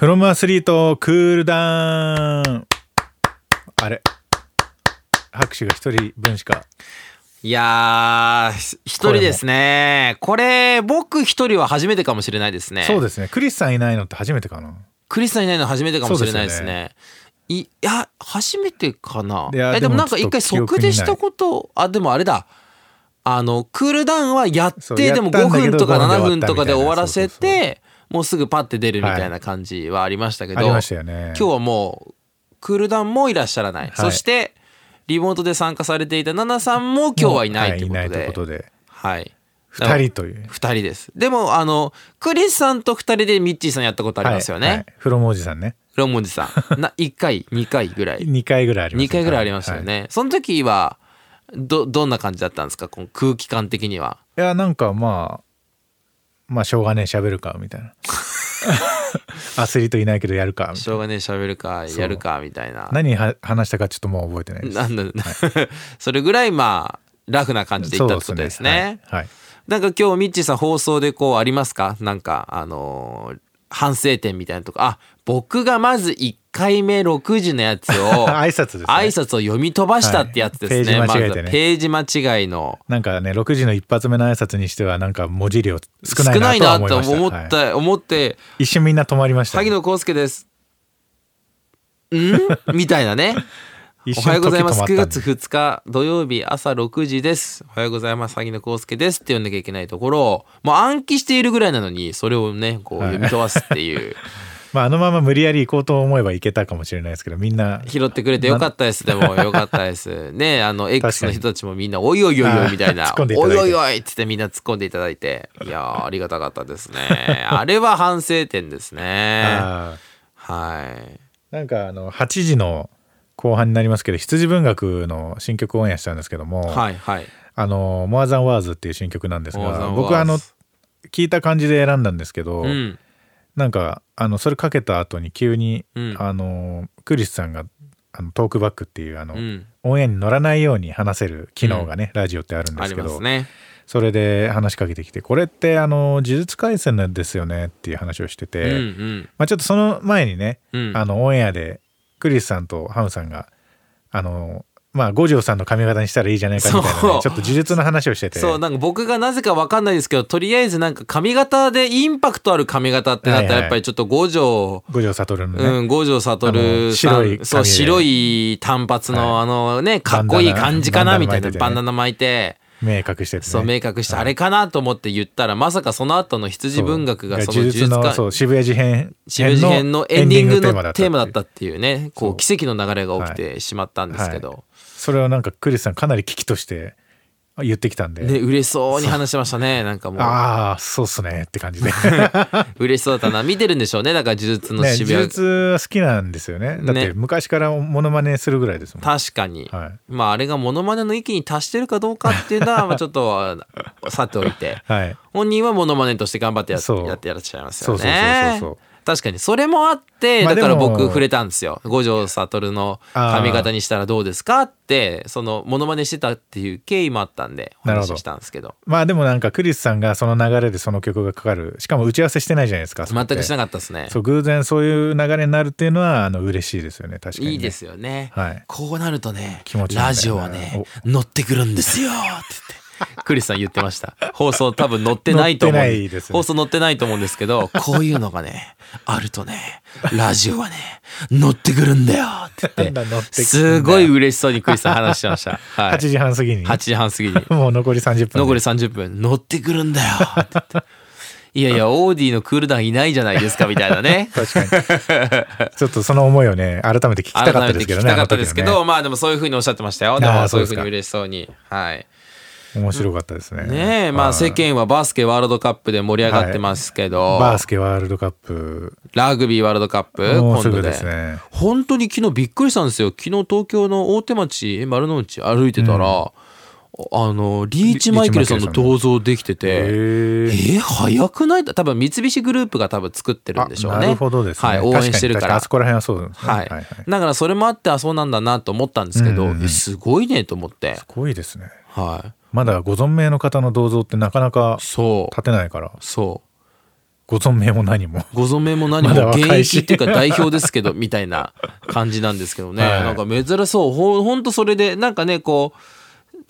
フロムアスリートクールダウンあれ？拍手が一人分しか。いやー、一人ですね。これ、僕一人は初めてかもしれないですね。そうですね。クリスさんいないのって初めてかな。クリスさんいないの初めてかもしれないですそうね。いや、初めてかな。えでもなんか一回即でしたこと、あ、でもあれだ。あの、クールダウンはやって、でも5やったんだけど分とか5 7分とかで終わらせて、もうすぐパッて出るみたいな感じはありましたけど、ありましたよね今日はもう、クールダウンもいらっしゃらない。そして、リモートで参加されていたナナさんも今日はいないということで。はい。二人という二人です。でも、あの、クリスさんと二人でミッチーさんやったことありますよね。はいはいフロムおじさんねロンモンジさん。な、1回、2回ぐらい。2回ぐらいありま2した回ぐらいありましたよはいね。その時は、ど、どんな感じだったんですか？この空気感的には。いやなんかまあまあしょうがねえ喋るかみたいな。アスリートいないけどやるかみたいな。しょうがねえ喋るか、やるか、みたいな。何は話したかちょっともう覚えてないです。なんだ、それぐらい、まあ、ラフな感じでいったってことですね。はいはい。なんか今日、ミッチーさん放送でこうありますか？なんか、あのー反省点みたいなとこ。あ、僕がまず1回目6時のやつを、挨拶ですね挨拶を読み飛ばしたってやつですね。はいページ間違えてねまページ間違いの。なんかね6時の一発目の挨拶にしてはなんか文字量少少ないなと思いましたはい思った、思って、一瞬みんな止まりましたね、萩野公介です。ん？みたいなね。一おはようございます。9時止まったんで月2日土曜日朝6時です。おはようございます。萩野公介ですって呼んなきゃいけないところを、もう暗記しているぐらいなのに、それをね、こう読み飛ばすっていう。まああのまま無理やり行こうと思えば行けたかもしれないですけどみんな拾ってくれてよかったです。でもよかったです。ねあの、X の人たちもみんな、おいおいおいおいみたいないいておいおいおいっつってみんな突っ込んでいただいて、いやーありがたかったですね。あれは反省点ですね。あはい。ーなんかあの8時の後半になりますけど羊文学の新曲をオンエアしたんですけども、はいはい。あの「モアザンワーズっていう新曲なんです More が Than 僕あの聞いた感じで選んだんですけど、うん。なんかあのそれかけた後に急に、うんあのクリスさんがあのトークバックっていうあの、うん。オンエアに乗らないように話せる機能がね、ラジオってあるんでありすけど、ますね。それで話しかけてきてこれってあの呪術廻戦なんですよねっていう話をしてて、うんうん。まあ、ちょっとその前にね、うんあのオンエアでクリスさんとハムさんがあのまあ五条さんの髪型にしたらいいじゃないかみたいなね、ちょっと呪術の話をしてて。そうなんか僕がなぜか分かんないですけどとりあえずなんか髪型でインパクトある髪型ってなったらやっぱりちょっと五条、五条悟のね、うん、五条悟白いそう白い単髪の、あのねかっこいい感じかなみたいなバンダバンダナ巻いて。目隠してて、ね、そう明確してあれかなと思って言ったらまさかその後の羊文学がその呪術のかそう渋谷事変渋谷事変のエンディングのテーマだったっっていうね。こう奇跡の流れが起きてしまったんですけど、てい。うそれをなんかクリスさんかなり危機として言ってきたんで、ね嬉しそうに話してましたね。なんかもう。ああそうっすね。って感じで。嬉しそうだったな。見てるんでしょうね。だから呪術のね渋谷、呪術は好きなんですよね。だってね昔からモノマネするぐらいですもん、確かに、はい。まああれがモノマネの域に達してるかどうかっていうのは まあちょっとあさておいて。はい、本人はモノマネとして頑張ってやってやらっしゃいますよそうそうそうねそう確かに。それもあってまあだから僕触れたんですよ。五条悟の髪型にしたらどうですかってそのモノマネしてたっていう経緯もあったんでお話ししたんですけど。まあでもなんかクリスさんがその流れでその曲がかかる。しかも打ち合わせしてないじゃないですか全くしなかかったですね。そう偶然そういう流れになるっていうのはあの嬉しいですよね確かに、ね、いいですよね、はい。こうなるとね気持ちラジオはね乗ってくるんですよって言って クリスさん言ってました。放送多分乗ってないと思う。ね。放送乗ってないと思うんですけどこういうのがねあるとねラジオはね乗ってくるんだよ。って言って。すごい嬉しそうにクリスさん話してました、はい、8時半過ぎに。8時半過ぎに。もう残り30分で。残り30分。乗ってくるんだよ。って言って。いやいやオーディのクールダウンいないじゃないですかみたいなね。確かに。ちょっとその思いをね改めて聞きたかったですけどね聞きたかったですけど、あの時はまあでもそういうふうにおっしゃってましたよ。でもそういうふうに嬉しそうに。はい。ね面白かったですね。ねえまあ世間はバスケワールドカップで盛り上がってますけど、バースケワールドカップ。ラグビーワールドカップ今度ですね。本当に昨日びっくりしたんですよ。昨日東京の大手町え丸の内歩いてたら、あのリーチマイケルさんの銅像できててへええー、早くない？多分三菱グループが多分作ってるんでしょうね。なるほどですね。はい、応援してるから。あそこら辺はそうですね。はい、だからそれもあってあそうなんだなと思ったんですけど、うんうんすごいねと思って。すごいですね。はいまだご存命の方の銅像ってなかなかそう。立てないから。そう。ご存命も何も。ご存命も何も 現役っていうか代表ですけどみたいな感じなんですけどね、はい。なんか珍しそう。ほほんとそれでなんかねこう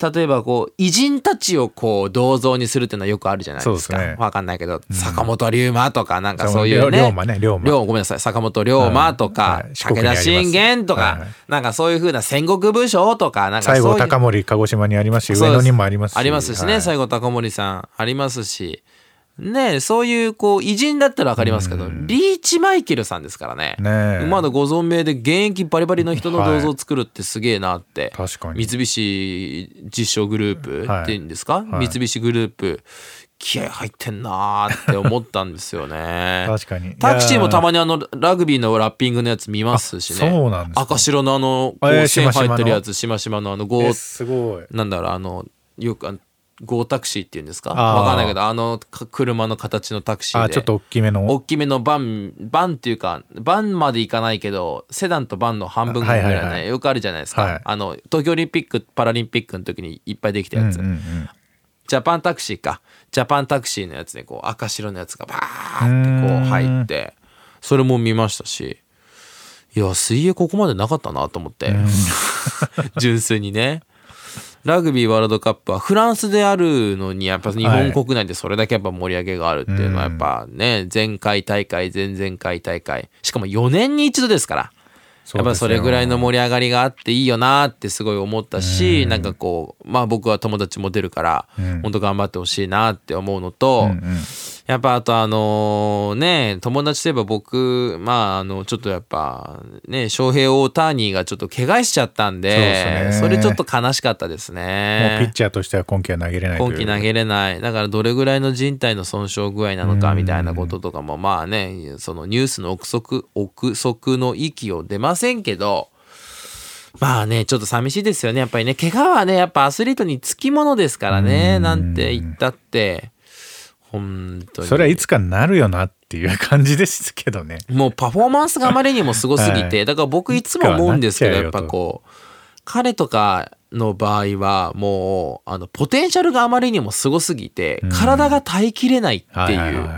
例えばこう偉人たちをこう銅像にするっていうのはよくあるじゃないですか。すね。わかんないけど、坂本龍馬とかなんかそういうね。龍馬ね龍馬。龍ごめんなさい坂本龍馬とか、武田信玄とか、なんかそういう風な戦国武将とかなんか西そういう。郷隆盛鹿児島にありますし上野にもありますし。ありますしね、はい。西郷隆盛さんありますしねそういうこう偉人だったら分かりますけど、リーチマイケルさんですからね。ねえ。まだご存命で現役バリバリの人の銅像を作るってすげえなって、確かに。三菱実証グループはい。っていうんですか、はい。三菱グループ気合入ってんなーって思ったんですよね。確かに。タクシーもたにまにあのラグビーのラッピングのやつ見ますしね。そうなんですか。赤白のあのこえーう線入ってるやしつしましまのあのゴーすごい。なんだろうあのよくあのゴータクシーっていうんですか？わかんないけどあのか車の形のタクシーで。あちょっと大きめの。大きめのバンバンっていうかバンまでいかないけどセダンとバンの半分ぐらいのね、はいはいはい。よくあるじゃないですか、はい。あの東京オリンピックパラリンピックの時にいっぱいできたやつ、うんうんうんジャパンタクシーか。ジャパンタクシーのやつでこう赤白のやつがバーってこう入ってそれも見ましたし。いや水泳ここまでなかったなと思って、純粋にねラグビーワールドカップはフランスであるのにやっぱ日本国内でそれだけやっぱ盛り上げがあるっていうのはやっぱね前回大会前々回大会しかも4年に一度ですから。やっぱそれぐらいの盛り上がりがあっていいよなってすごい思ったしなんかこうまあ僕は友達も出るから本当頑張ってほしいなって思うのとうんうんやっぱあとあのね友達といえば僕まああのちょっとやっぱね翔平大谷がちょっと怪我しちゃったんでそれちょっと悲しかったですもうピッね。チャーとしては今季は投げれない今季投げれない。だからどれぐらいの人体の損傷具合なのかみたいなこととかもまあねそのニュースの憶測憶測の域を出ませんけどまあねちょっと寂しいですよね。やっぱりね怪我はねやっぱアスリートにつきものですからねなんて言ったって本当に。それはいつかなるよなっていう感じですけどね。もうパフォーマンスがあまりにもすごすぎて、はい。だから僕いつも思うんですけどやっぱこう彼とかの場合はもうあのポテンシャルがあまりにもすごすぎて、体が耐えきれないっていう、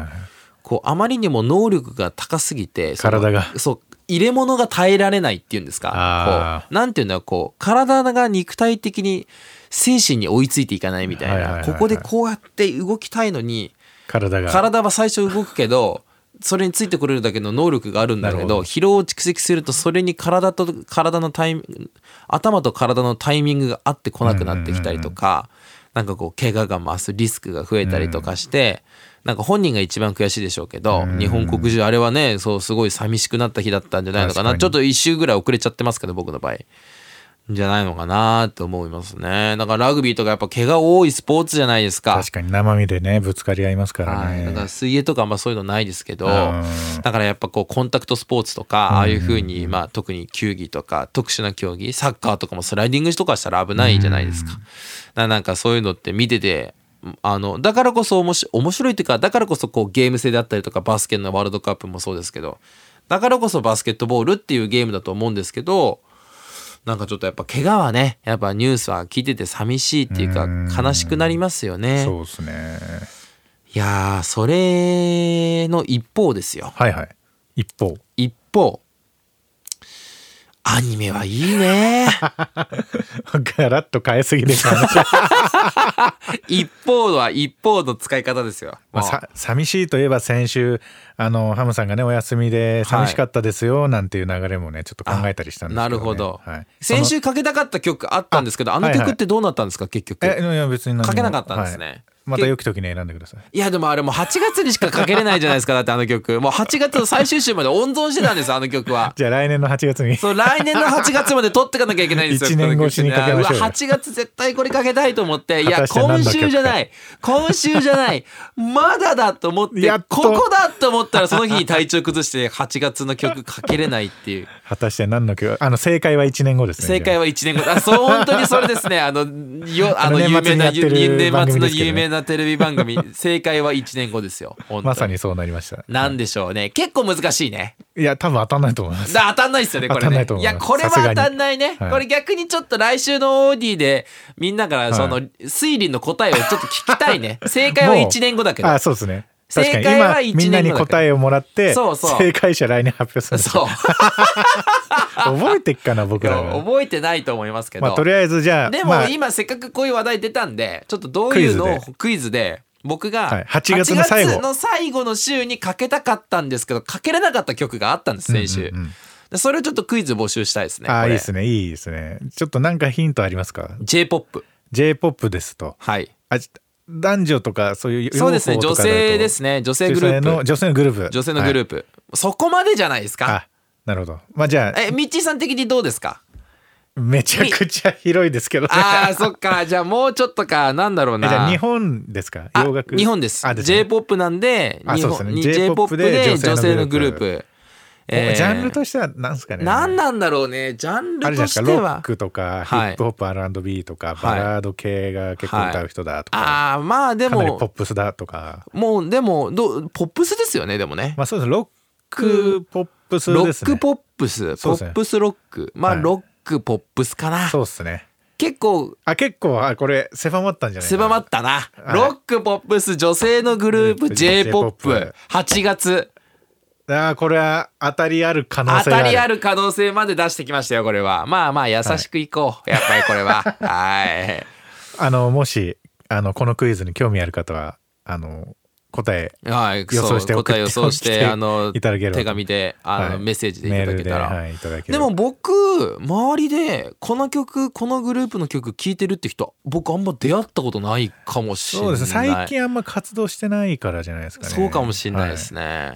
こうあまりにも能力が高すぎて体が。そう入れ物が耐えられないっていうんですか。こうなんていうんだろうこう体が肉体的に精神に追いついていかないみたいな、ここでこうやって動きたいのに体が。体は最初動くけどそれについてこれるだけの能力があるんだけど疲労を蓄積するとそれに体と体のタイミ頭と体のタイミングが合ってこなくなってきたりとか、なんかこう怪我が増すリスクが増えたりとかして、なんか本人が一番悔しいでしょうけど、日本国中あれはねそうすごい寂しくなった日だったんじゃないのかな。ちょっと一周ぐらい遅れちゃってますけど僕の場合。じゃないのかなと思いますね。だからラグビーとかやっぱ怪我多いスポーツじゃないですか。確かに生身でねぶつかり合いますからはい、だからね水泳とかあんまそういうのないですけどんだからやっぱこうコンタクトスポーツとかああいうふうにまあ特に球技とか特殊な競技サッカーとかもスライディングとかしたら危ないじゃないですか。だからなんかそういうのって見ててあのだからこそ面白面白いっていうかだからこそこうゲーム性であったりとかバスケのワールドカップもそうですけどだからこそバスケットボールっていうゲームだと思うんですけどなんかちょっとやっぱ怪我はねやっぱニュースは聞いてて寂しいっていうか悲しくなりますよね。そうですね。いやーそれの一方ですよ。はいはい。一方。一方。アニメはいいね。ガラッと変えすぎです話 一方は一方の使い方ですよ、まあ、さ寂しいといえば先週あのハムさんがねお休みで寂しかったですよなんていう流れもねちょっと考えたりしたんですけど、ね、なるほど、はい、先週かけたかった曲あったんですけどあのはいはい。曲ってどうなったんですか結局。えいや別にかけなかったんですね。はいまた良き時に選んでください。いやでもあれもう8月にしかかけれないじゃないですかだってあの曲。もう8月の最終週まで温存してたんですあの曲は。じゃあ来年の8月に。そう来年の8月まで撮ってかなきゃいけないんですよ一年越しにかけましょうよ。うわ8月絶対これかけたいと思っていや今週じゃない。今週じゃない。まだだと思ってここだと思ったらその日に体調崩して8月の曲かけれないっていう果たして何の曲あの正解は1年後ですね正解は1年後。あそう本当にそれですね。あのよ あの有名な年末の有名なテレビ番組。正解は1年後ですよ。まさにそうなりました。なんでしょうね。結構難しいね。いや多分当たんないと思います。だ当たんないですよねこれね。いやこれは当たんないね、はい。これ逆にちょっと来週のオーディでみんなからそのは推理の答えをちょっと聞きたいね。正解は1年後だけど。あそうですね確かに。正解は今みんな1年後だから。に答えをもらってそうそう。正解者来年発表する。そう。覚えてっかな僕らは。覚えてないと思いますけど、まあとりあえずじゃあでもまあ今せっかくこういう話題出たんでちょっとどういうのをクイズで。僕がはい。8月の最後8月の最後。の週にかけたかったんですけどかけれなかった曲があったんです先週、うんうん。うんでそれをちょっとクイズ募集したいですねああいいですね。いいですね。ちょっとなんかヒントありますか？J-POP J-POP ですと。はい。あち男女とかそういうそうですね。女性ですね。女性グループ。女性の女性のグループ。女性のグルーープ、そこまでじゃないですか？プあなるほど。まあじゃあえミッチーさん的にどうですか？めちゃくちゃ広いですけどね。あーそっか。じゃあもうちょっとか。なんだろうな。えじゃあ日本ですか？あ洋楽？日本です。あですね。J-POP なんで日あそうですね。本に J-POP でで女性のグルーグプおジャンルとしては何ですかね。何なんだろうね。ジャンあルとしては。ロックとかヒはい。ップホップ R&B とかバラード系が結構歌う人だとか。ああまあでかなりポッもプスだとか。もうでもどポップスですよねでもね。まあそうですロックポップスロですね。ックポップス。ポップスロック。まあはいロックポップスかな。そうっすね。結構。あ結構あこれ狭まったんじゃない狭まったな。はい。ロックポップス女性のグループグループ。J-POP8 月あーこれは当たりある可能当性がある。たりある可能性まで出してきましたよこれは。まあまあ優しくいこう、やっぱりこれは。はい。あのもしあのこのクイズに興味ある方はあの答えはい、予想して答え予想してて あのいただければ。手紙であの、はい。メッセージでいただけたら、はい、でも僕周りでこの曲このグループの曲聴いてるって人僕あんま出会ったことないかもしれない。そうですね。最近あんま活動してないからじゃないですかね。そうかもしれないですね、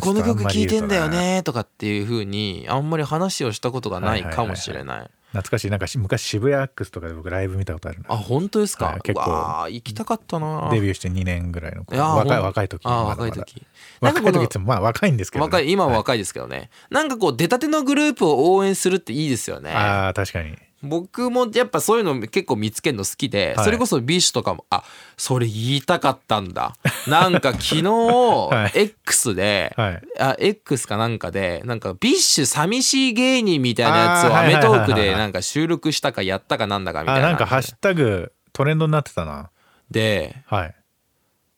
この曲聴いてんだよねとかっていう風にあんまり話をしたことがないかもしれない。懐かしい。なんかし昔渋谷 AX とかで僕ライブ見たことあるなあ本当ですか、はい結構行きたかったな。デビューして2年ぐらいの若い若い時。あ若い時。なんかまあ若いんですけどね、若い今はは若いですけどね、なんかこう出たてのグループを応援するっていいですよね。ああ確かに僕もやっぱそういうの結構見つけるの好きで、はい。それこそ BiSH とかもあそれ言いたかったんだ。なんか昨日、はい。X で、はい。あ X かなんかでなんか BiSH 寂しい芸人みたいなやつをアメトーークでなんか収録したかやったかなんだかみたいな。あなんかハッシュタグトレンドになってたな。ではい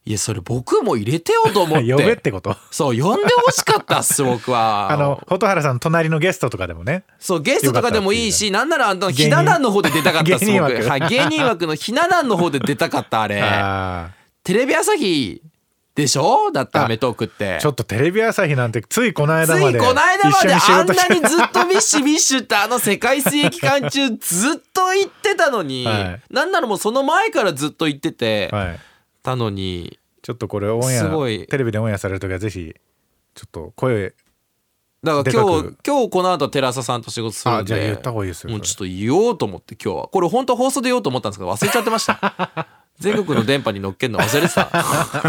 いやそれ僕も入れてよと思っ 呼べてってこと？そう呼んでほしかったっす僕は。あの蛍原さんの隣のゲストとかでもね。そうゲストとかでもいいしなんならあのひな壇の方で出たかったっす僕。は。い芸人枠のひな壇の方で出たかったあれ。あテレビ朝日でしょ？だって『アメトーク』って。ーちょっとテレビ朝日なんてついこのつ間までいこの間まであんなにずっとビッシュビッシュってあの世界水泳期間中ずっと言ってたのに、はい。なんならもうその前からずっと言っててはいたのにちょっとこれオンエアテレビでオンエアされる時はぜひちょっと声だから今日く。今日この後寺澤さんと仕事するんであじゃあ言った方がいいですよもうちょっそと言おうと思って今日は。これ本当は放送で言おうと思ったんですけど忘れちゃってました。全国の電波に乗っけるの忘れてた。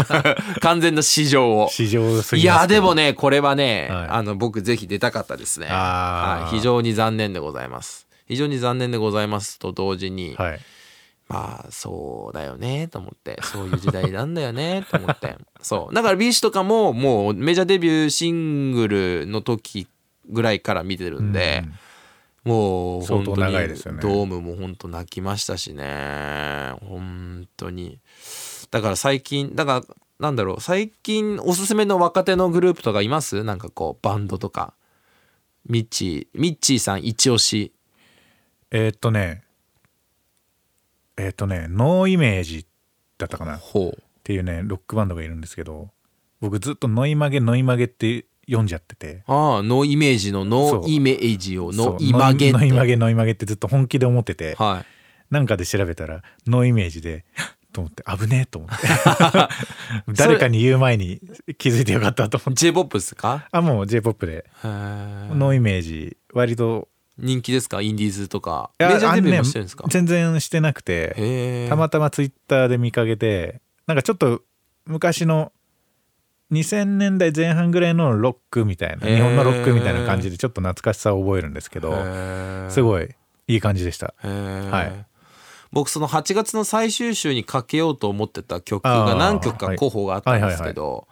完全な市場を。市場すいぎますやでもねこれはね、はい。あの僕ぜひ出たかったですね、はい、非常に残念でございます。非常に残念でございますと同時に、はいまあそうだよねと思って。そういう時代なんだよねと思って。そう。だから B 氏とかももうメジャーデビューシングルの時ぐらいから見てるんで、もう相当本当に長いですよね。ドームも本当泣きましたしね。本当に。だから最近だからなんだろう最近おすすめの若手のグループとかいます？なんかこうバンドとか。ミッチーミッチーさん一押しえーっとねえーっとねノーイメージだったかな。っていうねロックバンドがいるんですけど僕ずっとノイマゲノイマゲって読んじゃってて。ああノーイメージのノイメージをノイマゲノイマゲノイマゲってずっと本気で思ってて。はい。なんかで調べたらノーイメージでと思って危ねえと思って。誰かに言う前に気づいてよかったと思って。J−POP ですか？あもう J−POP で。へー。ノーイメージ割と人気ですか？インディーズとか。メジャーデビューもしてるんですか？全然してなくて。たまたまツイッターで見かけてなんかちょっと昔の2000年代前半ぐらいのロックみたいな日本のロックみたいな感じでちょっと懐かしさを覚えるんですけどすいごいいい感じでした。はい。僕その8月の最終週にかけようと思ってた曲が何曲か候補があったんですけど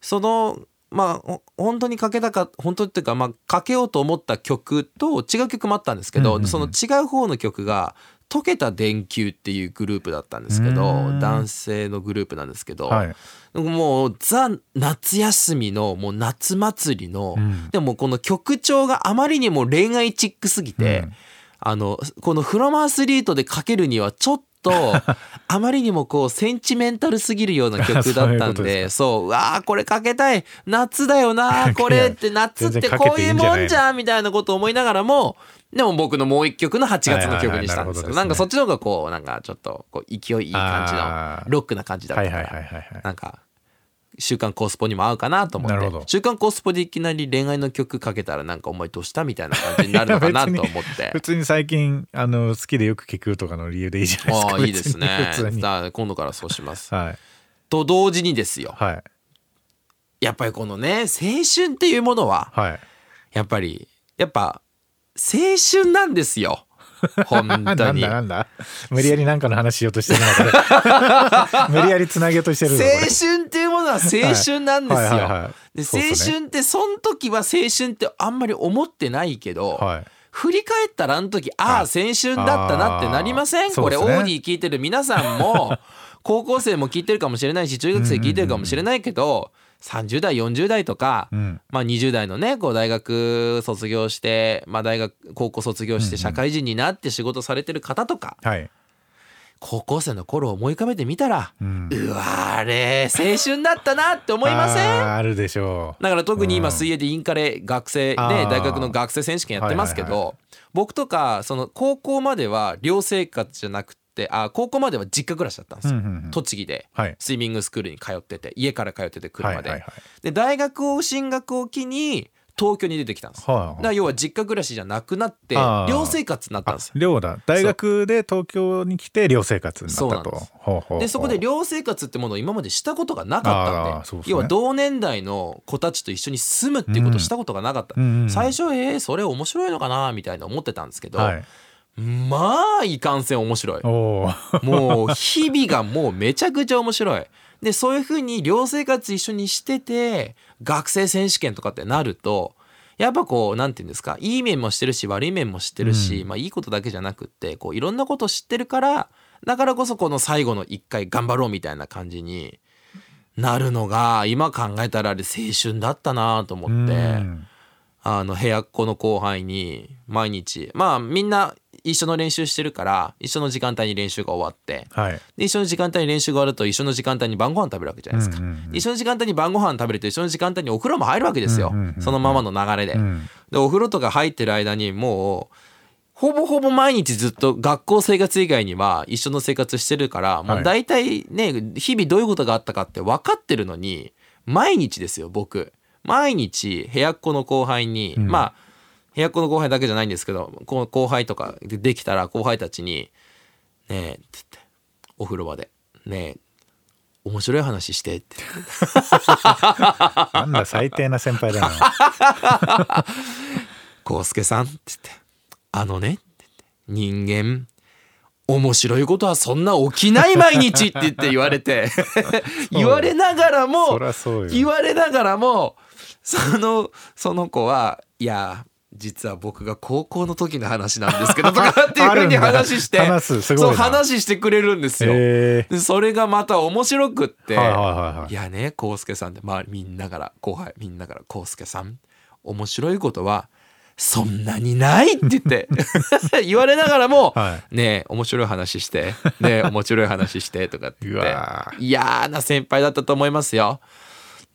そのまあほ本当にかけたか本当っていうかまあかけようと思った曲と違う曲もあったんですけど、うんうんうん。その違う方の曲が溶けた電球っていうグループだったんですけど男性のグループなんですけど、はい、もうザ夏休みのもう夏祭りの、うん、でもこの曲調があまりにも恋愛チックすぎて、うん、あのこのフロマアスリートでかけるにはちょっと あまりにもこうセンチメンタルすぎるような曲だったんで そううわーこれかけたい夏だよな これって夏ってこういうもんじゃんみたいなことを思いながらもでも僕のもう一曲の8月の曲にしたんですよ。なんかそっちの方がこうなんかちょっとこう勢いいい感じのロックな感じだったから。なんか週刊コースポにも合うかなと思って。週刊コースポでいきなり恋愛の曲かけたらなんかお前どうしたみたいな感じになるのかなと思って。普通に最近あの好きでよく聞くとかの理由でいいじゃないですか。あいいですね。今度からそうします、はい、と同時にですよ、はい、やっぱりこのね青春っていうものは、はい、やっぱりやっぱ青春なんですよ本当に。なんだなんだ。無理やり何かの話しようとしてるのか 無理やりつなげようとしてる青春っていうものは青春なんですよ、で青春ってその時は青春ってあんまり思ってないけど、はい、振り返ったらあの時ああ青春だったなってなりません、これオーディ聞いてる皆さんも 高校生も聞いてるかもしれないし中学生聞いてるかもしれないけど、30代40代とか、うん、まあ、20代のねこう大学卒業して、まあ、大学高校卒業して社会人になって仕事されてる方とか、うんうん、高校生の頃を思い浮かべてみたら、うん、うわあれ青春だったなって思いません？あるでしょう。だから特に今水泳でインカレ学生で大学の学生選手権やってますけど、はいはいはい、僕とかその高校までは寮生活じゃなくてってあ高校までは実家暮らしだったんですよ、うんうんうん、栃木で、はい、スイミングスクールに通ってて家から通ってて車で、はいはい。はい、で大学を進学を機に東京に出てきたんです、はあ、だから要は実家暮らしじゃなくなって寮生活になったんですよ。寮だ。大学で東京に来て寮生活になったと。でそこで寮生活ってものを今までしたことがなかったんで、ね、要は同年代の子たちと一緒に住むっていうことをしたことがなかった、うん、最初えー、それ面白いのかなみたいな思ってたんですけど、はいまあいかんせん面白い。もう日々がもうめちゃくちゃ面白い。でそういうふうに寮生活一緒にしてて学生選手権とかってなるとやっぱこう何て言うんですかいい面もしてるし悪い面も知ってるし、うん、まあいいことだけじゃなくってこういろんなこと知ってるからだからこそこの最後の一回頑張ろうみたいな感じになるのが今考えたらあれ青春だったなと思って、うん、あの部屋っ子の後輩に毎日まあみんな一緒の練習してるから一緒の時間帯に練習が終わって、はい、で一緒の時間帯に練習が終わると一緒の時間帯に晩ご飯食べるわけじゃないですか、うんうんうん、一緒の時間帯に晩ご飯食べると一緒の時間帯にお風呂も入るわけですよ、うんうんうん、そのままの流れで、うん、でお風呂とか入ってる間にもうほぼほぼ毎日ずっと学校生活以外には一緒の生活してるから、もう大体ね日々どういうことがあったかって分かってるのに毎日ですよ僕毎日部屋っ子の後輩に、うん、まあ部屋っ子の後輩だけじゃないんですけど後輩とかでできたら後輩たちに「ねえ」って言ってお風呂場で「ねえ面白い話して」って。なんだ最低な先輩だな「康介さん」って言って「あのね」って言って人間面白いことはそんな起きない毎日って言って言われて 言われながらも言われながらもそのその子はいや実は僕が高校の時の話なんですけど とかっていうふうに話してそう話してくれるんですよ。でそれがまた面白くって、はいはいはい、い。やね康介さんで周りみんなから後輩みんなから康介さん面白いことはそんなにないって言って 言われながらも、はい、ね面白い話してね面白い話してとかって言って嫌な先輩だったと思いますよ。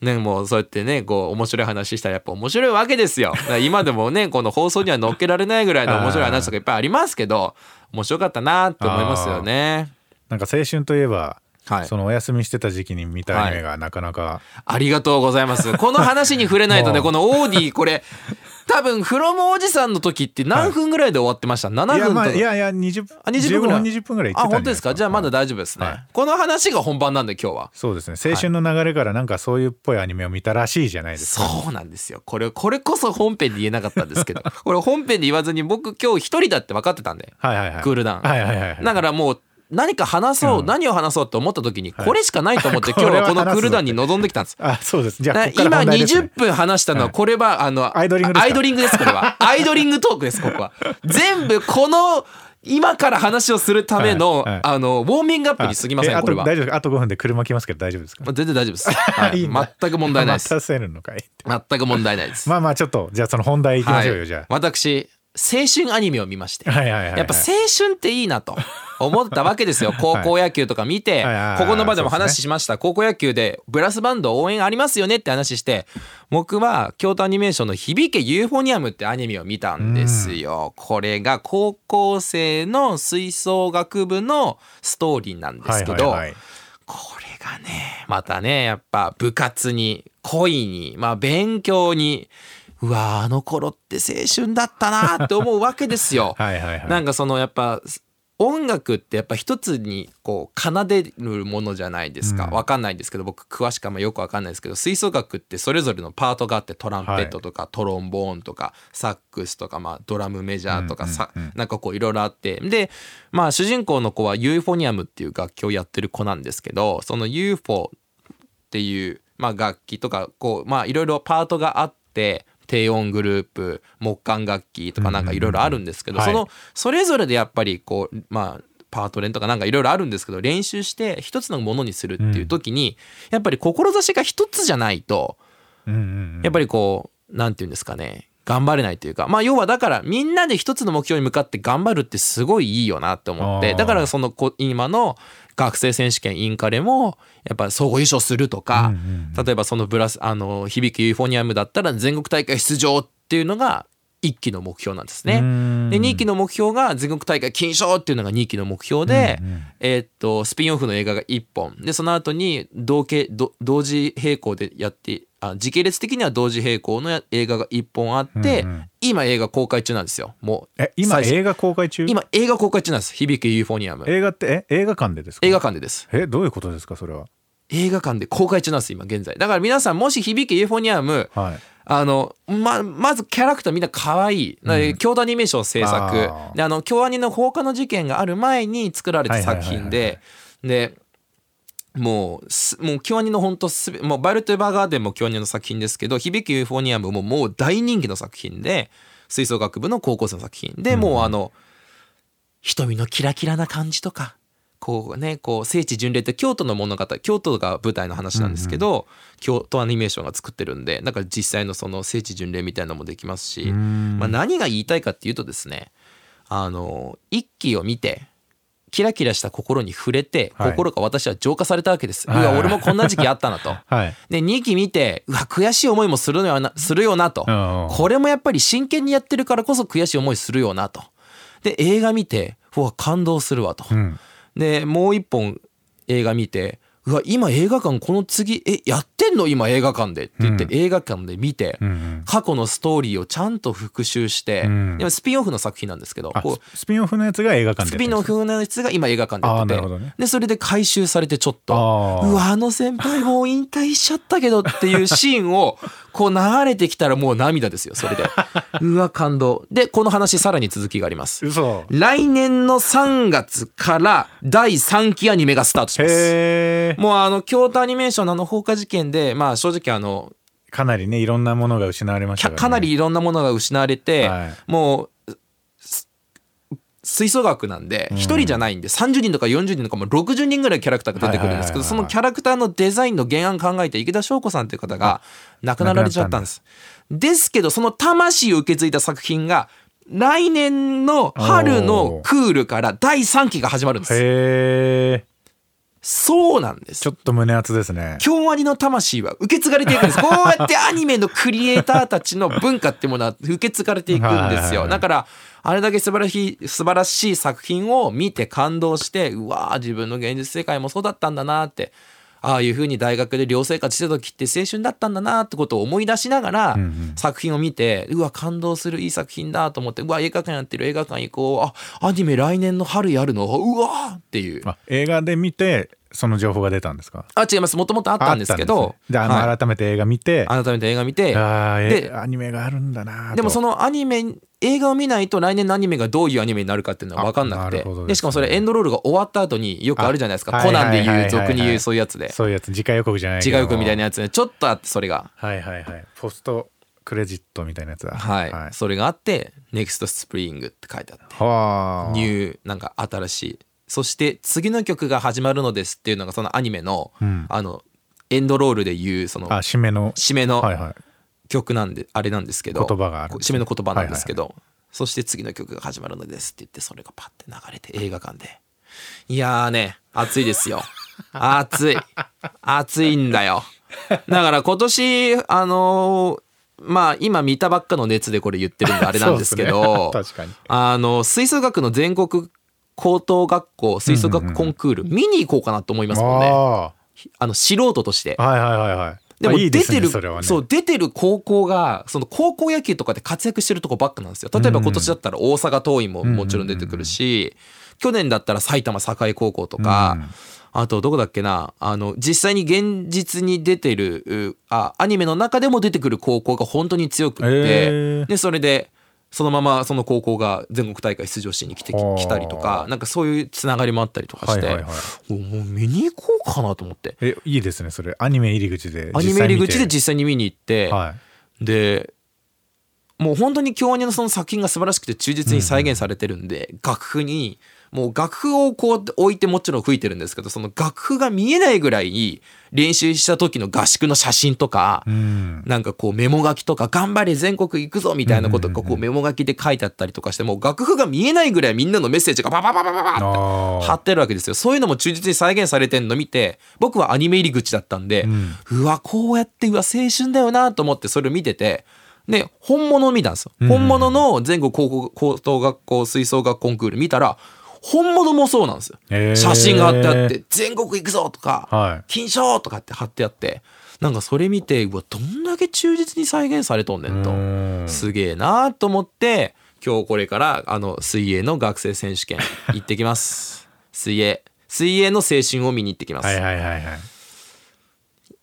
ね、もうそうやってねこう面白い話したらやっぱ面白いわけですよ。今でもねこの放送には載っけられないぐらいの面白い話とかいっぱいありますけど面白かったなって思いますよね。なんか青春といえばはい、そのお休みしてた時期に見たアニメがなかなか、はい、ありがとうございます。この話に触れないとね このオーディこれ多分フロムおじさんの時って何分ぐらいで終わってました、はい、7分とか。いやいや20あ20分ぐらい。20分ぐらいあ本当ですか？じゃあまだ大丈夫ですね、はい、この話が本番なんで今日は。そうですね。青春の流れからなんかそういうっぽいアニメを見たらしいじゃないですか。そうなんですよ。これこれこそ本編で言えなかったんですけど。これ本編で言わずに僕今日一人だって分かってたんで、はいはいはい、クールダウン、はいはいはいはい、だからもう何か話そう、うん、何を話そうって思った時にこれしかないと思って 今日はこのクールダウンに臨んできたんです。あそうです。じゃあ今20分話したのはこれはあのアイドリングアイドリングですこれは。アイドリングトークですここは。全部この今から話をするための、はいはい。あのウォーミングアップに過ぎませんことれは。大丈夫です。かあと5分で車来ますけど大丈夫ですか？まあ全然大丈夫です、はい。いい全く問題ないです。全く問題ないです、まあまあちょっとじゃあその本題いきましょうよ、はい。じゃ私青春アニメを見まして、あはいはいはい、はい、やっぱ青春っていいなと思ったわけですよ。高校野球とか見て、はいここの場でも話しました、高校野球でブラスバンド応援ありますよねって話して僕は京都アニメーションの「響けユーフォニアム」ってアニメを見たんですよ、これが高校生の吹奏楽部のストーリーなんですけど、はいはいはい。これがねまたねやっぱ部活に恋にまあ勉強にうわあの頃って青春だったなって思うわけですよ。はいはいはい。なんかそのやっぱ音楽ってやっぱ一つにこう奏でるものじゃないですか、うん。わかんないんですけど僕詳しくはあんまよくわかんないですけど吹奏楽ってそれぞれのパートがあってトランペットとか、トロンボーンとかサックスとか、まあ、ドラムメジャーとかさ、うんうんうん。なんかこういろいろあって。でまあ主人公の子はユーフォニアムっていう楽器をやってる子なんですけどその UFO っていう、まあ、楽器とかこうまあいろいろパートがあって低音グループ木管楽器とかなんかいろいろあるんですけど、そのそれぞれでやっぱりこうまあパート練とかなんかいろいろあるんですけど練習して一つのものにするっていう時に、やっぱり志が一つじゃないとやっぱりこうなんていうんですかね頑張れないというかまあ要はだからみんなで一つの目標に向かって頑張るってすごいいいよなって思ってだからそのこ今の学生選手権インカレもやっぱ総合優勝するとか、うんうん例えばそのブラスあの響きユーフォニアムだったら全国大会出場っていうのが1期の目標なんですね。うん。で2期の目標が全国大会金賞っていうのが2期の目標で、うんうんえーっとスピンオフの映画が1本。でその後に同系ど同時並行でやってあ時系列的には同時並行のや映画が1本あって、うんうん。今映画公開中なんですよ。もうえ今映画公開中？今映画公開中なんです。響けユーフォニアム。映画ってえ映画館でですか？映画館でです。えどういうことですかそれは？映画館で公開中なんです今現在。だから皆さんもし響けユーフォニアムはい。あのままずキャラクターみんな可愛い、うん、京都アニメーション制作。であの京アニの放火の事件がある前に作られた作品ででもうすもう京アニの本当すべもうヴァイオレット・エヴァーガーデンも京アニの作品ですけど響けユーフォニアムももう大人気の作品で吹奏楽部の高校生の作品で、もうあの瞳のキラキラな感じとかこうねこう聖地巡礼って京都の物語京都が舞台の話なんですけど、京都アニメーションが作ってるんでだから実際のその聖地巡礼みたいなのもできますし、ん。まあ、何が言いたいかっていうとですねあの一期を見てキラキラした心に触れて、はい。心が私は浄化されたわけです。はい。うわ俺もこんな時期あったなと。はい。で2期見てうわ悔しい思いもするよなするよなと、これもやっぱり真剣にやってるからこそ悔しい思いするよなと。で映画見てうわ感動するわと、うん。でもう一本映画見てうわ今映画館この次えやってんの？今映画館で。って言って、うん。映画館で見て、過去のストーリーをちゃんと復習して、スピンオフの作品なんですけどあこうススピンオフのやつが映画館でスピンオフのやつが今映画館でやってて、でそれで回収されてちょっとうわあの先輩もう引退しちゃったけどっていうシーンをこう流れてきたらもう涙ですよそれで。うわ感動。でこの話さらに続きがあります。嘘。来年の3月から第3期アニメがスタートします。もうあの京都アニメーションのあの放火事件でまあ正直あのかなりねいろんなものが失われましたから、ね、なりいろんなものが失われて、はい。もうす吹奏楽なんでうん。1人じゃないんで30人とか40人とかも60人ぐらいキャラクターが出てくるんですけどそのキャラクターのデザインの原案考えて池田翔子さんという方が亡くなられちゃったんです。ですけどその魂を受け継いだ作品が来年の春のクールから第3期が始まるんです。へえそうなんですちょ。っと胸熱ですね京アニの魂は受け継がれていくんです。こうやってアニメのクリエイターたちの文化ってものは受け継がれていくんですよ。だから、あれだけ素晴らしい、素晴らしい作品を見て感動して、うわー自分の現実世界もそうだったんだなって。ああいうふうに大学で寮生活してた時って青春だったんだなってことを思い出しながら作品を見てうわ感動するいい作品だと思ってうわ映画館やってる映画館行こう。あアニメ来年の春やるの？うわー！っていう。あ映画で見てその情報が出たんですか？あ違います。もともとあったんですけどですね。であの、はい。改めて映画見て。改めて映画見て。あーでえアニメがあるんだなと。でもそのアニメ映画を見ないと来年のアニメがどういうアニメになるかっていうのは分かんなくて。ね。でしかもそれエンドロールが終わった後によくあるじゃないですか。あコナンでいはいはい。うはい俗に言うそういうやつで。そういうやつ次回予告じゃないけど違う子みたいなやつねちょっとあってそれが。はいはいはい。ポストクレジットみたいなやつだ。はい、それがあって「NEXT SPRING」って書いてあって。はあ。ニューなんか新しい。そして次の曲が始まるのですっていうのがそのアニメの、うん。あのエンドロールで言うそのあ締めの。締めのはいはい曲なんであれなんですけど言葉がある締めの言葉なんですけど、そして次の曲が始まるのですって言ってそれがパッて流れて 映画館で。いやーね暑いですよ。暑い。暑いんだよ。だから今年あのーまあ今見たばっかの熱でこれ言ってるんであれなんですけどね。確かに。あの吹奏楽の全国高等学校吹奏楽コンクール見に行こうかなと思いますもんね、ああの素人として。あはいはいはいはいでも出てるそれはね。そう出てる高校がその高校野球とかで活躍してるとこばっかなんですよ。例えば今年だったら大阪桐蔭ももちろん出てくるし去年だったら埼玉栄高校とか、あとどこだっけなあの実際に現実に出てるうあアニメの中でも出てくる高校が本当に強くって、でそれでそのままその高校が全国大会出場しに来てはあ来たりとかなんかそういうつながりもあったりとかして、はいはいはいおもう見に行こうかなと思って。えいいですねそれ。アニメ入り口でアニメ入り口で実実際に見に行って、はい。でもう本当に京アニのその作品が素晴らしくて忠実に再現されてるんで、楽譜にもう楽譜をこう置いてもちろん吹いてるんですけどその楽譜が見えないぐらい練習した時の合宿の写真とか、うん。なんかこうメモ書きとか頑張れ全国行くぞみたいなことがこうメモ書きで書いてあったりとかしてもう楽譜が見えないぐらいみんなのメッセージがババババババって貼ってるわけですよそういうのも忠実に再現されてんの見て僕はアニメ入り口だったんで、うわこうやってうわ青春だよなと思ってそれを見ててで本物を見たんですよ、本物の全国高校高等学校吹奏楽コンクール見たら本物もそうなんですよ、写真が貼ってあって全国行くぞとか、はい。金賞とかって貼ってあってなんかそれ見てうわどんだけ忠実に再現されとんねんと。うん。すげえなと思って今日これからあの水泳の学生選手権行ってきます。水泳。水泳の青春を見に行ってきます、はいはいはいはい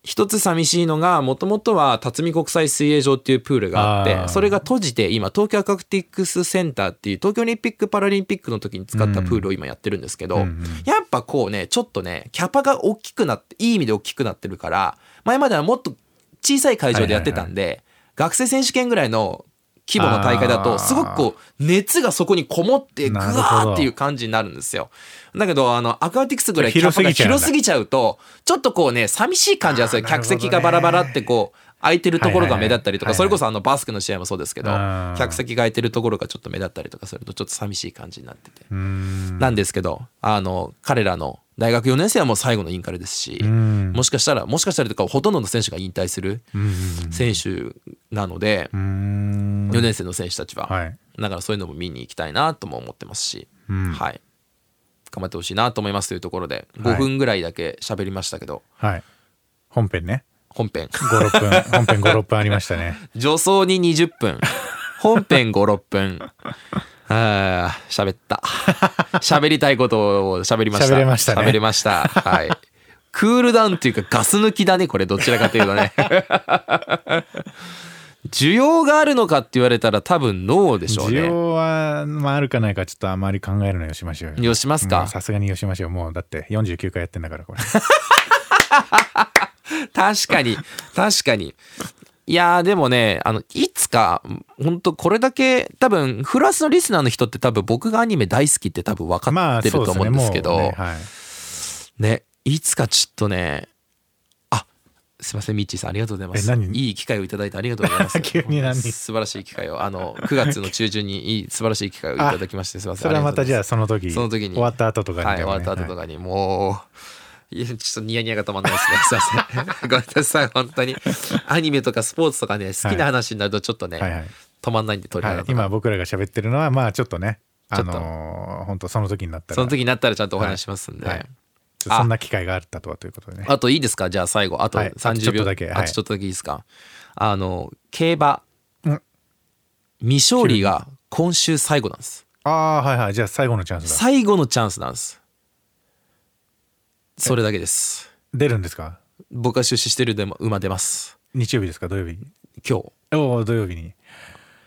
一つ寂しいのがもともとは辰巳国際水泳場っていうプールがあってそれが閉じて今東京アクアティクスセンターっていう東京オリンピック・パラリンピックの時に使ったプールを今やってるんですけど、うんうんやっぱこうねちょっとねキャパが大きくなっていい意味で大きくなってるから前まではもっと小さい会場でやってたんで、学生選手権ぐらいの規模の大会だとすごくこう熱がそこにこもってグなるほど。ワーっていう感じになるんですよ。だけどあのアクアティクスぐらいキャパが広すぎちゃうとちょっとこうね寂しい感じがする。客席がバラバラってこう空いてるところが目立ったりとかそれこそあのバスケの試合もそうですけど客席が空いてるところがちょっと目立ったりとかするとちょっと寂しい感じになってて。うん。なんですけどあの彼らの大学4年生はもう最後のインカレですし、ん。もしかしたらもしかしたらとかほとんどの選手が引退するうん。選手なので、うん。4年生の選手たちは、はい。だからそういうのも見に行きたいなとも思ってますし、うん。はい。頑張ってほしいなと思いますというところではい。5分ぐらいだけ喋りましたけど、はい。本編ね本編。56分。本編56分ありましたね。助走に20分。本編56分。あー喋った。喋りたいことを喋りました。喋れましたね。喋れました。はい。クールダウンっていうかガス抜きだねこれどちらかというとね。需要があるのかって言われたら多分ノーでしょうね。需要は、まあ、あるかないかちょっとあまり考えるのよしましょうよ。よしますか？うんさすがによしましょう。もうだって49回やってんだからこれ 確かに。確かに。いやーでもねあのいつか本当これだけ多分フランスのリスナーの人って多分僕がアニメ大好きって多分分かまあってると思うんですけど、ね。ねはい。ねいつかちょっとねあすいませんミッチーさんありがとうございます。いい機会をいただいてありがとうございます。急に何？素晴らしい機会を。あの9月の中旬にいい素晴らしい機会をいただきましてすいませんそれはまたじゃああその時その時に終わった後とかにはい終わった後とかにもういやちょっとニヤニヤが止まんないですね。すいません。ごめんなさい本当に。アニメとかスポーツとかね好きな話になるとちょっとね、はいはい。止まんないんで鳥はい、肌とか。今僕らが喋ってるのはまあちょっとねあのー本当その時になったら。その時になったらちゃんとお話しますんで、はい。はい。そんな機会があったとはということでね。あといいですか？じゃあ最後。あとはい。あとちょ30秒、っとだけ。はい。あとちょっとだけいいですか？あの競馬、うん。未勝利が今週最後なんです。ああはいはい。じゃあ最後のチャンスだ。最後のチャンスなんですそれだけです。出るんですか？僕が出資してるでも馬出ます。日曜日ですか？土曜日？今日。おお土曜日に。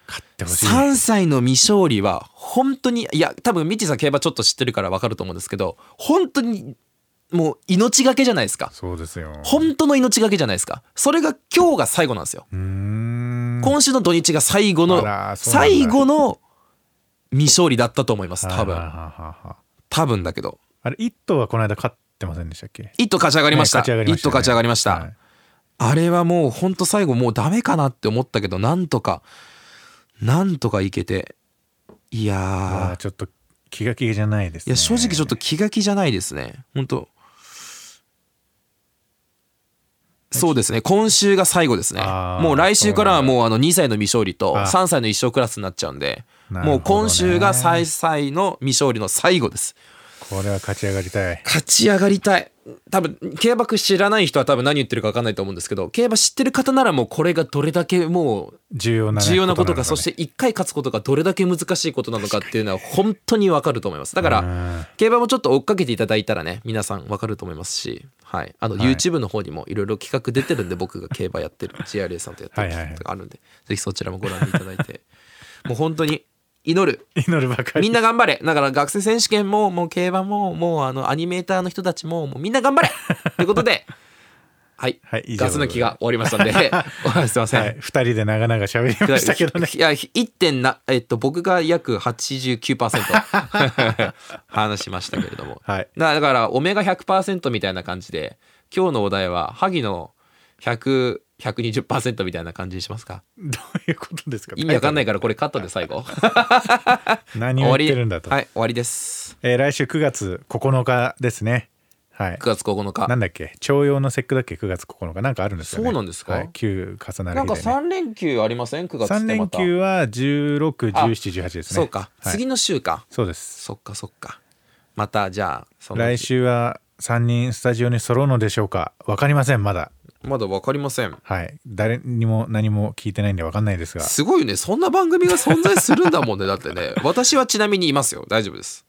勝ってほしい。3歳の未勝利は本当にいや多分ミッチーさん競馬ちょっと知ってるから分かると思うんですけど本当にもう命がけじゃないですか。そうですよ。本当の命がけじゃないですか。それが今日が最後なんですよ。今週の土日が最後の最後の未勝利だったと思います。多分。多分だけど。あれ一頭はこの間勝ってませんでしたっけ「イット!」勝ち上がりました「ね勝ち上がりましたね。イット!」勝ち上がりました、はい。あれはもうほんと最後もうダメかなって思ったけどなんとかなんとかいけて。いやちょっと気が気じゃないですね。いや正直ちょっと気が気じゃないですね。本当そうですね。今週が最後ですね。もう来週からはもうあの2歳の未勝利とあ3歳の一生クラスになっちゃうんでね。もう今週が最歳の未勝利の最後ですこれは勝ち上がりたい。勝ち上がりたい。多分競馬知らない人は多分何言ってるか分かんないと思うんですけど競馬知ってる方ならもうこれがどれだけもう重要なね、重要なことかのそして1回勝つことがどれだけ難しいことなのかっていうのは本当に分かると思います。だからうん。競馬もちょっと追っかけていただいたらね皆さん分かると思いますし、はい、あのはい。YouTube の方にもいろいろ企画出てるんで僕が競馬やってる。JRA さんとやってるはいはいはいとかあるんでぜひそちらもご覧いただいて。もう本当に祈る。祈るばかり。みんな頑張れ。だから学生選手権ももう競馬ももうあのアニメーターの人たちももうみんな頑張れ。ということではい、はいガス抜きが終わりましたんで。すいません、はい、二人で長々喋りましたけどね。いや1点なえっと僕が約89% 話しましたけれども。はい。だだからオメガ100%みたいな感じで今日のお題は萩の100 120%みたいな感じにしますか？どういうことですか？意味わかんないからこれカットで最後。何を言ってるんだと、はい終わりです。えー来週9月9日ですね。はい。9月9日。なんだっけ？徴用の節句だっけ？9月9日。なんかあるんですよね。そうなんですか？はい、9重なるなんか日で、ね、3連休ありません？9月っ3連休は161718ですね。そうか、はい。次の週か。そうです。そっかそっか。またじゃあ来週は3人スタジオに揃うのでしょうか？わかりませんまだまだ分かりません。はい。誰にも何も聞いてないんでわかんないですが。すごいよね。そんな番組が存在するんだもんね。だってね。私はちなみにいますよ。大丈夫です。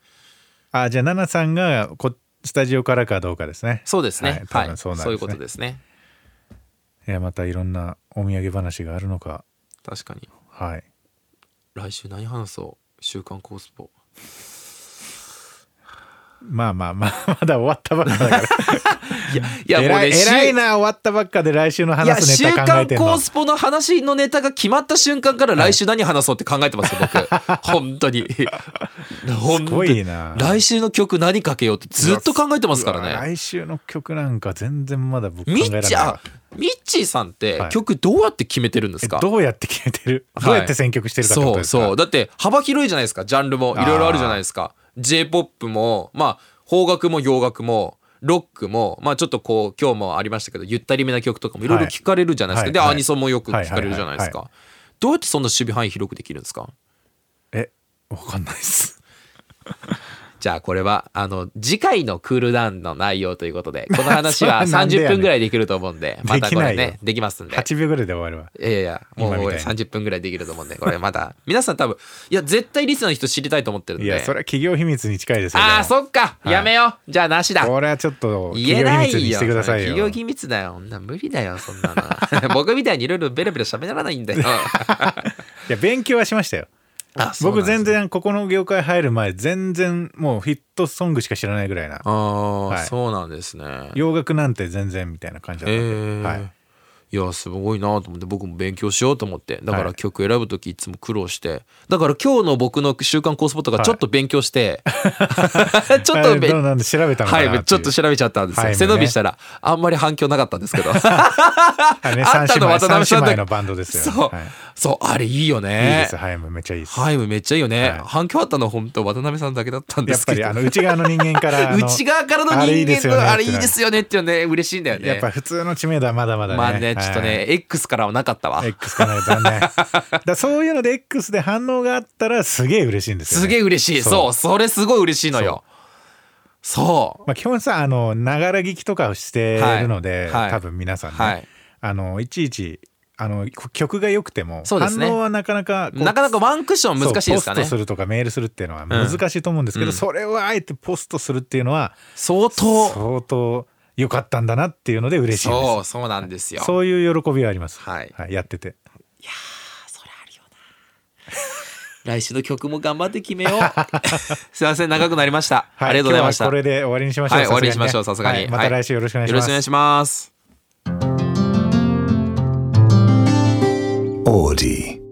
あじゃあ奈々さんがこスタジオからかどうかですね。そうですね。はい。多分そうなんですね。いうことですね。いやまたいろんなお土産話があるのか。確かに。はい。来週何話そう。週刊コースポまあまあまあまだ終わったばっかだから。いやもう偉いね週偉いな終わったばっかで来週のいや話す週ネタ考え刊てんの。コースポの話のネタが決まった瞬間から来週何話そうって考えてますよ僕。本当に。本当に。来週の曲何かけようってずっと考えてますからね。来週の曲なんか全然まだ僕考えミられない。ッチあわミッチーさんってはい。曲どうやって決めてるんですえか、どうやって決めてる、はい。どうやって選曲してるかってことそうですか？そう。だって幅広いじゃないですか。ジャンルもいろいろあるじゃないですか j p o p もまあ邦楽も洋楽もロックもまあちょっとこう今日もありましたけどゆったりめな曲とかもい。ろいろ聞かれるじゃないですか、で、はい。はい。アニソンもよく聞かれるじゃないですか、はどうやってそんな守備範囲広くできるんですか？えわかんないです じゃあこれはあの次回のクールダウンの内容ということで この話は30それはなんでやねん。分ぐらいできると思うんでまたこれねできますんで。8秒ぐらいで終わるわ。いやいやもう今みたいに。30分ぐらいできると思うんでこれまだ皆さん多分いや絶対リスナーの人知りたいと思ってるんで。いやそれは企業秘密に近いですよあそっか、はい。やめよう。じゃあなしだ。これはちょっと企言え業ないよ。企業秘密だよ。そんな無理だよそんなの。僕みたいにいろいろベラベラ喋らないんだよ。いや勉強はしましたよ僕全然ここの業界入る前全然もうヒットソングしか知らないぐらいな。ああ、はい。そうなんですね。洋楽なんて全然みたいな感じだえったんで、ー。はいいやすごいなと思って僕も勉強しようと思って。だからはい。曲選ぶ時いつも苦労して。だから今日の僕の「週刊コースポット」がちょっと勉強して、ちょっとべなんで調べたのはいちょっと調べちゃったんですよ、はいね背伸びしたらあんまり反響なかったんですけど。はいね、あったの渡辺さんのバンドですよそう、はい。そうあれいいよいいねです。ハイムめっちゃいいです、ハイムめっちゃいいよね、はい。反響あったの本当渡辺さんだけだったんでやっすけど。ぱりあの内側の人間から 内側からの人間のあれいいですよねっていうね嬉しいんだよね。やっぱ普通の知名度はまだまだね。まあねちょっとね、はい。X からはなかったわ。X かないとね。だそういうので X で反応があったらすげえ嬉しいんですよ、ね、すげえ嬉しい。そそう。うそれすごい嬉しいのよ。そう。まあ、基本さあのながら聞きとかをしてるので、はい。はい。多分皆さんね、はい。あのいちいちあの曲が良くても反応はなかなかなかなかワンクッション難しいですかね。ポストするとかメールするっていうのは難しいと思うんですけど、うん。それをあえてポストするっていうのは相当。相当良かったんだなっていうので嬉しいです。そうそうなんですよ。そういう喜びはあります、はい。やってて。それあるよな。来週の曲も頑張って決めよう。すいません長くなりました、はい。ありがとうございました。今日はこれで終わりにしましょう、はい終わりにしさすがねましょうさすがに。はい。また来週よろしくお願いします、よろしくお願いします。オーディ